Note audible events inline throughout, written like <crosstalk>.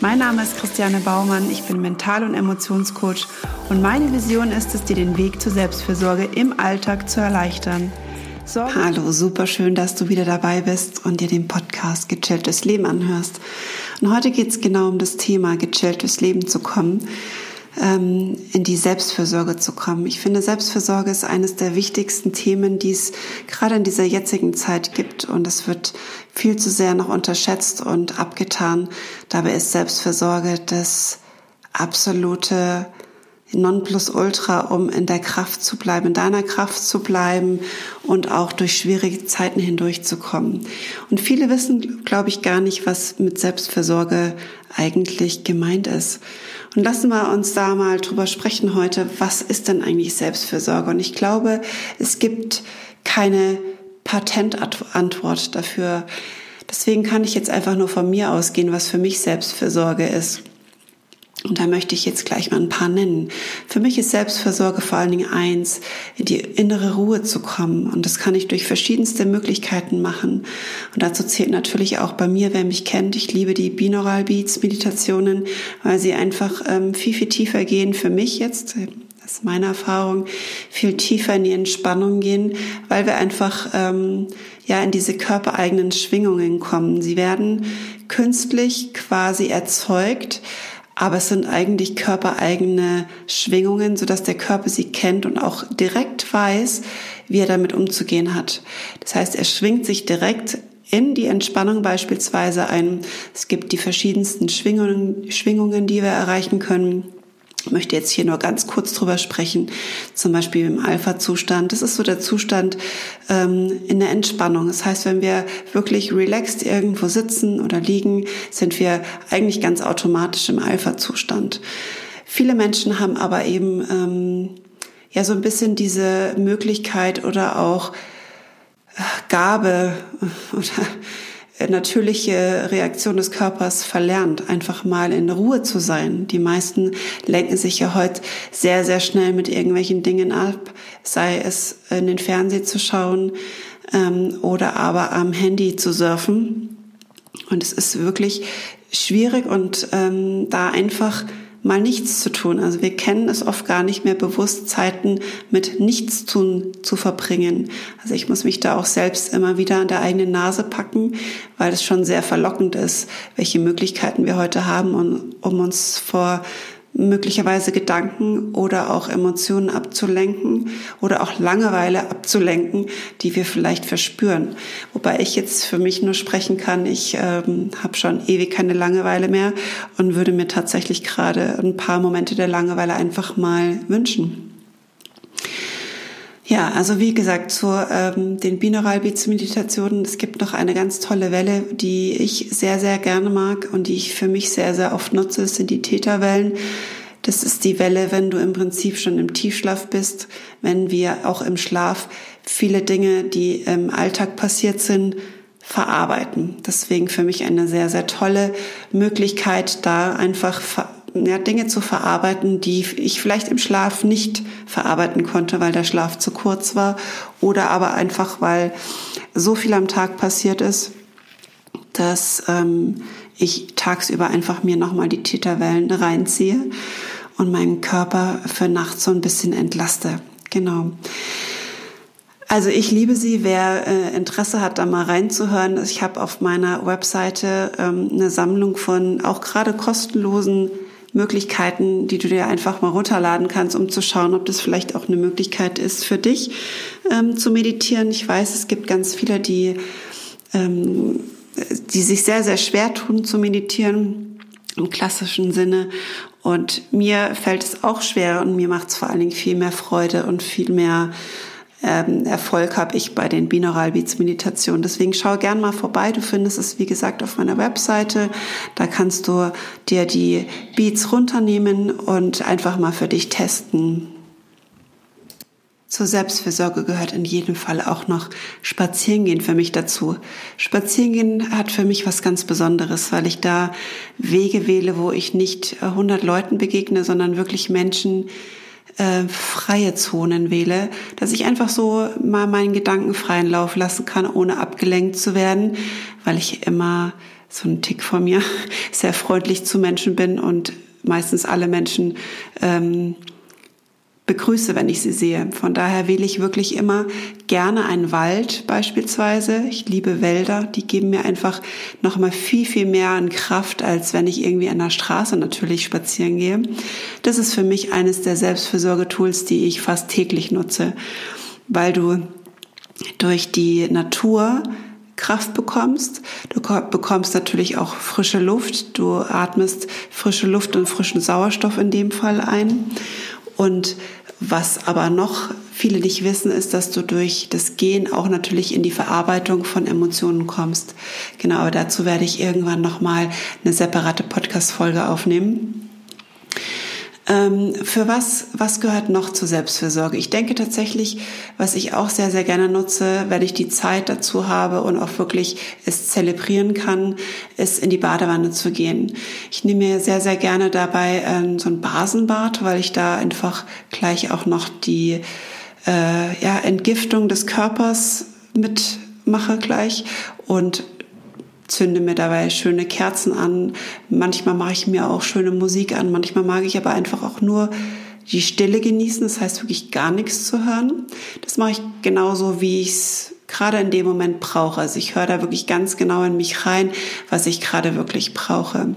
Mein Name ist Christiane Baumann, ich bin Mental- und Emotionscoach und meine Vision ist es, dir den Weg zur Selbstfürsorge im Alltag zu erleichtern. Sorge Hallo, super schön, dass du wieder dabei bist und dir den Podcast Gechilltes Leben anhörst. Und heute geht es genau um das Thema Gechilltes Leben zu kommen ähm, in die Selbstfürsorge zu kommen. Ich finde, Selbstfürsorge ist eines der wichtigsten Themen, die es gerade in dieser jetzigen Zeit gibt. Und es wird viel zu sehr noch unterschätzt und abgetan. Dabei ist Selbstfürsorge das absolute Nonplusultra, um in der Kraft zu bleiben, in deiner Kraft zu bleiben und auch durch schwierige Zeiten hindurchzukommen. Und viele wissen, glaube ich, gar nicht, was mit Selbstfürsorge eigentlich gemeint ist. Und lassen wir uns da mal drüber sprechen heute, was ist denn eigentlich Selbstfürsorge? Und ich glaube, es gibt keine Patentantwort dafür. Deswegen kann ich jetzt einfach nur von mir ausgehen, was für mich Selbstfürsorge ist. Und da möchte ich jetzt gleich mal ein paar nennen. Für mich ist Selbstversorge vor allen Dingen eins, in die innere Ruhe zu kommen. Und das kann ich durch verschiedenste Möglichkeiten machen. Und dazu zählt natürlich auch bei mir, wer mich kennt, ich liebe die Binaural Beats Meditationen, weil sie einfach ähm, viel, viel tiefer gehen für mich jetzt. Das ist meine Erfahrung, viel tiefer in die Entspannung gehen, weil wir einfach ähm, ja in diese körpereigenen Schwingungen kommen. Sie werden künstlich quasi erzeugt aber es sind eigentlich körpereigene Schwingungen, sodass der Körper sie kennt und auch direkt weiß, wie er damit umzugehen hat. Das heißt, er schwingt sich direkt in die Entspannung beispielsweise ein. Es gibt die verschiedensten Schwingungen, Schwingungen, die wir erreichen können. Ich möchte jetzt hier nur ganz kurz drüber sprechen, zum Beispiel im Alpha-Zustand. Das ist so der Zustand ähm, in der Entspannung. Das heißt, wenn wir wirklich relaxed irgendwo sitzen oder liegen, sind wir eigentlich ganz automatisch im Alpha-Zustand. Viele Menschen haben aber eben ähm, ja so ein bisschen diese Möglichkeit oder auch äh, Gabe <laughs> oder natürliche Reaktion des Körpers verlernt, einfach mal in Ruhe zu sein. Die meisten lenken sich ja heute sehr, sehr schnell mit irgendwelchen Dingen ab, sei es in den Fernseher zu schauen ähm, oder aber am Handy zu surfen. Und es ist wirklich schwierig und ähm, da einfach mal nichts zu tun. Also wir kennen es oft gar nicht mehr bewusst, Zeiten mit Nichtstun zu verbringen. Also ich muss mich da auch selbst immer wieder an der eigenen Nase packen, weil es schon sehr verlockend ist, welche Möglichkeiten wir heute haben, um, um uns vor möglicherweise Gedanken oder auch Emotionen abzulenken oder auch Langeweile abzulenken, die wir vielleicht verspüren. Wobei ich jetzt für mich nur sprechen kann, ich ähm, habe schon ewig keine Langeweile mehr und würde mir tatsächlich gerade ein paar Momente der Langeweile einfach mal wünschen. Ja, also wie gesagt, zu ähm, den Binaural Beats Meditationen, es gibt noch eine ganz tolle Welle, die ich sehr, sehr gerne mag und die ich für mich sehr, sehr oft nutze, das sind die Theta-Wellen. Das ist die Welle, wenn du im Prinzip schon im Tiefschlaf bist, wenn wir auch im Schlaf viele Dinge, die im Alltag passiert sind, verarbeiten. Deswegen für mich eine sehr, sehr tolle Möglichkeit, da einfach ja, Dinge zu verarbeiten, die ich vielleicht im Schlaf nicht verarbeiten konnte, weil der Schlaf zu kurz war oder aber einfach, weil so viel am Tag passiert ist, dass ähm, ich tagsüber einfach mir nochmal die Täterwellen reinziehe und meinen Körper für nachts so ein bisschen entlaste. Genau. Also ich liebe sie. Wer äh, Interesse hat, da mal reinzuhören, ich habe auf meiner Webseite ähm, eine Sammlung von auch gerade kostenlosen Möglichkeiten, die du dir einfach mal runterladen kannst, um zu schauen, ob das vielleicht auch eine Möglichkeit ist für dich ähm, zu meditieren. Ich weiß, es gibt ganz viele, die, ähm, die sich sehr, sehr schwer tun zu meditieren im klassischen Sinne. Und mir fällt es auch schwer und mir macht es vor allen Dingen viel mehr Freude und viel mehr ähm, Erfolg habe ich bei den Binaural Beats Meditationen. Deswegen schau gern mal vorbei. Du findest es, wie gesagt, auf meiner Webseite. Da kannst du dir die Beats runternehmen und einfach mal für dich testen. Zur Selbstfürsorge gehört in jedem Fall auch noch Spazierengehen für mich dazu. Spazierengehen hat für mich was ganz Besonderes, weil ich da Wege wähle, wo ich nicht 100 Leuten begegne, sondern wirklich Menschen, äh, freie Zonen wähle, dass ich einfach so mal meinen Gedanken freien Lauf lassen kann, ohne abgelenkt zu werden, weil ich immer so ein Tick von mir <laughs> sehr freundlich zu Menschen bin und meistens alle Menschen ähm, begrüße, wenn ich sie sehe. Von daher wähle ich wirklich immer gerne einen Wald beispielsweise. Ich liebe Wälder, die geben mir einfach noch mal viel, viel mehr an Kraft, als wenn ich irgendwie an der Straße natürlich spazieren gehe. Das ist für mich eines der Selbstfürsorgetools, die ich fast täglich nutze, weil du durch die Natur Kraft bekommst. Du bekommst natürlich auch frische Luft. Du atmest frische Luft und frischen Sauerstoff in dem Fall ein. Und was aber noch viele nicht wissen, ist, dass du durch das Gehen auch natürlich in die Verarbeitung von Emotionen kommst. Genau, aber dazu werde ich irgendwann nochmal eine separate Podcast-Folge aufnehmen. Ähm, für was, was gehört noch zur Selbstfürsorge? Ich denke tatsächlich, was ich auch sehr, sehr gerne nutze, wenn ich die Zeit dazu habe und auch wirklich es zelebrieren kann, ist in die Badewanne zu gehen. Ich nehme mir sehr, sehr gerne dabei ähm, so ein Basenbad, weil ich da einfach gleich auch noch die äh, ja, Entgiftung des Körpers mitmache gleich und zünde mir dabei schöne Kerzen an. Manchmal mache ich mir auch schöne Musik an. Manchmal mag ich aber einfach auch nur die Stille genießen. Das heißt wirklich gar nichts zu hören. Das mache ich genauso, wie ich es gerade in dem Moment brauche. Also ich höre da wirklich ganz genau in mich rein, was ich gerade wirklich brauche.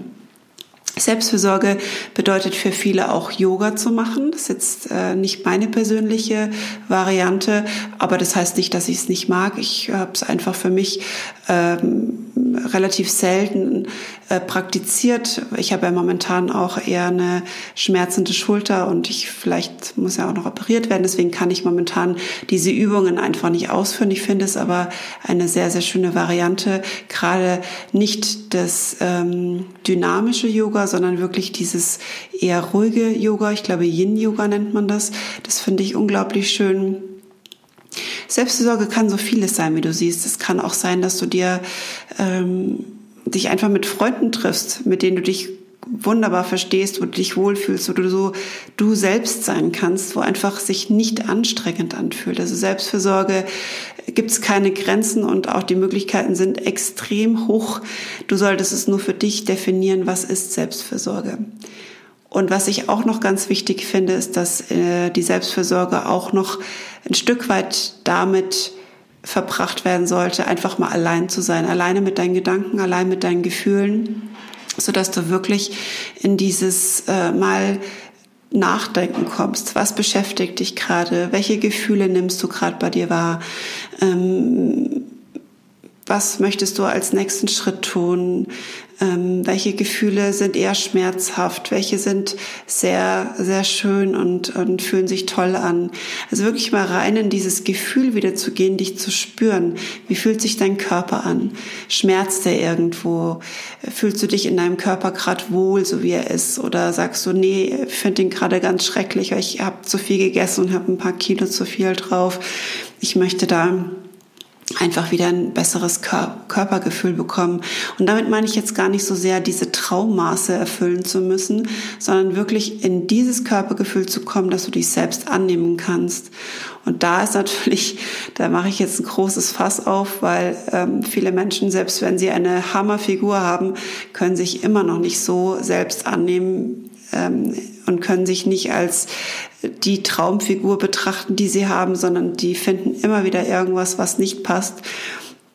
Selbstfürsorge bedeutet für viele auch Yoga zu machen. Das ist jetzt äh, nicht meine persönliche Variante, aber das heißt nicht, dass ich es nicht mag. Ich habe es einfach für mich ähm, relativ selten äh, praktiziert. Ich habe ja momentan auch eher eine schmerzende Schulter und ich vielleicht muss ja auch noch operiert werden. Deswegen kann ich momentan diese Übungen einfach nicht ausführen. Ich finde es aber eine sehr, sehr schöne Variante. Gerade nicht das ähm, dynamische Yoga, sondern wirklich dieses eher ruhige Yoga. Ich glaube, Yin-Yoga nennt man das. Das finde ich unglaublich schön. Selbstfürsorge kann so vieles sein, wie du siehst. Es kann auch sein, dass du dir ähm, dich einfach mit Freunden triffst, mit denen du dich wunderbar verstehst, wo du dich wohlfühlst, wo du so du selbst sein kannst, wo einfach sich nicht anstrengend anfühlt. Also Selbstfürsorge gibt es keine Grenzen und auch die Möglichkeiten sind extrem hoch. Du solltest es nur für dich definieren, was ist Selbstfürsorge. Und was ich auch noch ganz wichtig finde, ist, dass äh, die Selbstfürsorge auch noch ein Stück weit damit verbracht werden sollte, einfach mal allein zu sein, alleine mit deinen Gedanken, allein mit deinen Gefühlen, so dass du wirklich in dieses äh, mal Nachdenken kommst. Was beschäftigt dich gerade? Welche Gefühle nimmst du gerade bei dir wahr? Ähm, was möchtest du als nächsten Schritt tun? Ähm, welche Gefühle sind eher schmerzhaft? Welche sind sehr, sehr schön und, und fühlen sich toll an? Also wirklich mal rein in dieses Gefühl wieder zu gehen, dich zu spüren. Wie fühlt sich dein Körper an? Schmerzt er irgendwo? Fühlst du dich in deinem Körper gerade wohl, so wie er ist? Oder sagst du, nee, ich finde ihn gerade ganz schrecklich, weil ich habe zu viel gegessen und habe ein paar Kilo zu viel drauf. Ich möchte da einfach wieder ein besseres Körpergefühl bekommen. Und damit meine ich jetzt gar nicht so sehr, diese Traummaße erfüllen zu müssen, sondern wirklich in dieses Körpergefühl zu kommen, dass du dich selbst annehmen kannst. Und da ist natürlich, da mache ich jetzt ein großes Fass auf, weil ähm, viele Menschen, selbst wenn sie eine Hammerfigur haben, können sich immer noch nicht so selbst annehmen, ähm, und können sich nicht als die Traumfigur betrachten, die sie haben, sondern die finden immer wieder irgendwas, was nicht passt.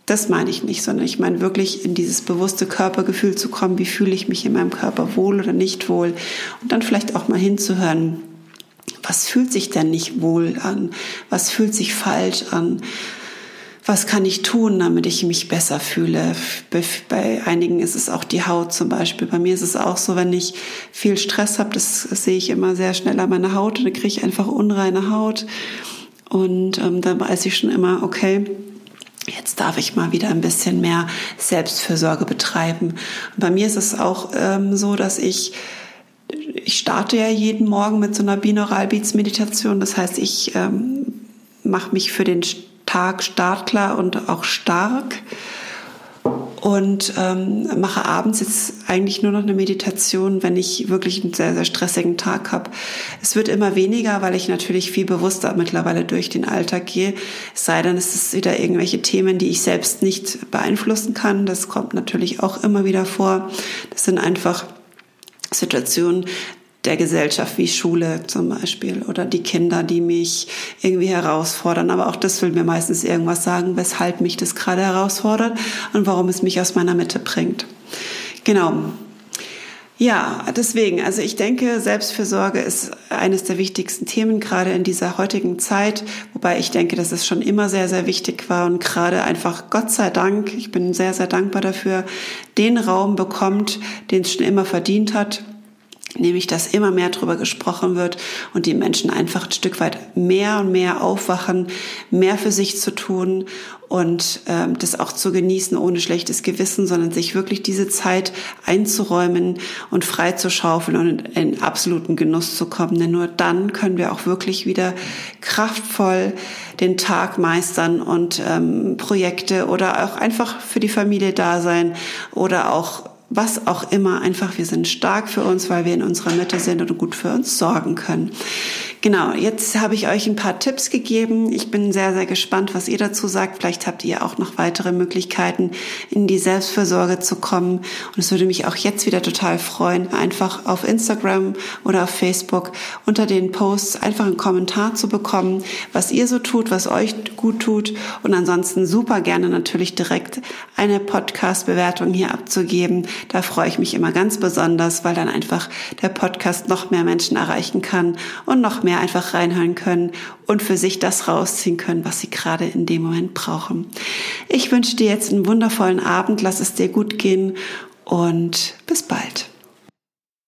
Das meine ich nicht, sondern ich meine wirklich in dieses bewusste Körpergefühl zu kommen, wie fühle ich mich in meinem Körper wohl oder nicht wohl? Und dann vielleicht auch mal hinzuhören, was fühlt sich denn nicht wohl an, was fühlt sich falsch an was kann ich tun, damit ich mich besser fühle. Bei einigen ist es auch die Haut zum Beispiel. Bei mir ist es auch so, wenn ich viel Stress habe, das, sehe ich immer sehr schnell an meiner Haut und dann kriege ich einfach unreine Haut. Und ähm, dann weiß ich schon immer, okay, jetzt darf ich mal wieder ein bisschen mehr Selbstfürsorge betreiben. Und bei mir ist es auch ähm, so, dass ich ich starte ja jeden Morgen mit so einer Binaural Beats Meditation. Das heißt, ich ähm, mache mich für den Tag startklar und auch stark und ähm, mache abends jetzt eigentlich nur noch eine Meditation, wenn ich wirklich einen sehr, sehr stressigen Tag habe. Es wird immer weniger, weil ich natürlich viel bewusster mittlerweile durch den Alltag gehe. Es sei denn, es ist wieder irgendwelche Themen, die ich selbst nicht beeinflussen kann. Das kommt natürlich auch immer wieder vor. Das sind einfach Situationen, der Gesellschaft wie Schule zum Beispiel oder die Kinder, die mich irgendwie herausfordern. Aber auch das will mir meistens irgendwas sagen, weshalb mich das gerade herausfordert und warum es mich aus meiner Mitte bringt. Genau. Ja, deswegen, also ich denke, Selbstfürsorge ist eines der wichtigsten Themen, gerade in dieser heutigen Zeit, wobei ich denke, dass es schon immer sehr, sehr wichtig war und gerade einfach Gott sei Dank, ich bin sehr, sehr dankbar dafür, den Raum bekommt, den es schon immer verdient hat nämlich dass immer mehr darüber gesprochen wird und die Menschen einfach ein Stück weit mehr und mehr aufwachen, mehr für sich zu tun und ähm, das auch zu genießen ohne schlechtes Gewissen, sondern sich wirklich diese Zeit einzuräumen und frei zu schaufeln und in absoluten Genuss zu kommen. Denn nur dann können wir auch wirklich wieder kraftvoll den Tag meistern und ähm, Projekte oder auch einfach für die Familie da sein oder auch was auch immer, einfach wir sind stark für uns, weil wir in unserer Mitte sind und gut für uns sorgen können. Genau, jetzt habe ich euch ein paar Tipps gegeben. Ich bin sehr, sehr gespannt, was ihr dazu sagt. Vielleicht habt ihr auch noch weitere Möglichkeiten, in die Selbstfürsorge zu kommen. Und es würde mich auch jetzt wieder total freuen, einfach auf Instagram oder auf Facebook unter den Posts einfach einen Kommentar zu bekommen, was ihr so tut, was euch gut tut. Und ansonsten super gerne natürlich direkt eine Podcast-Bewertung hier abzugeben. Da freue ich mich immer ganz besonders, weil dann einfach der Podcast noch mehr Menschen erreichen kann und noch mehr einfach reinhören können und für sich das rausziehen können, was sie gerade in dem Moment brauchen. Ich wünsche dir jetzt einen wundervollen Abend, lass es dir gut gehen und bis bald.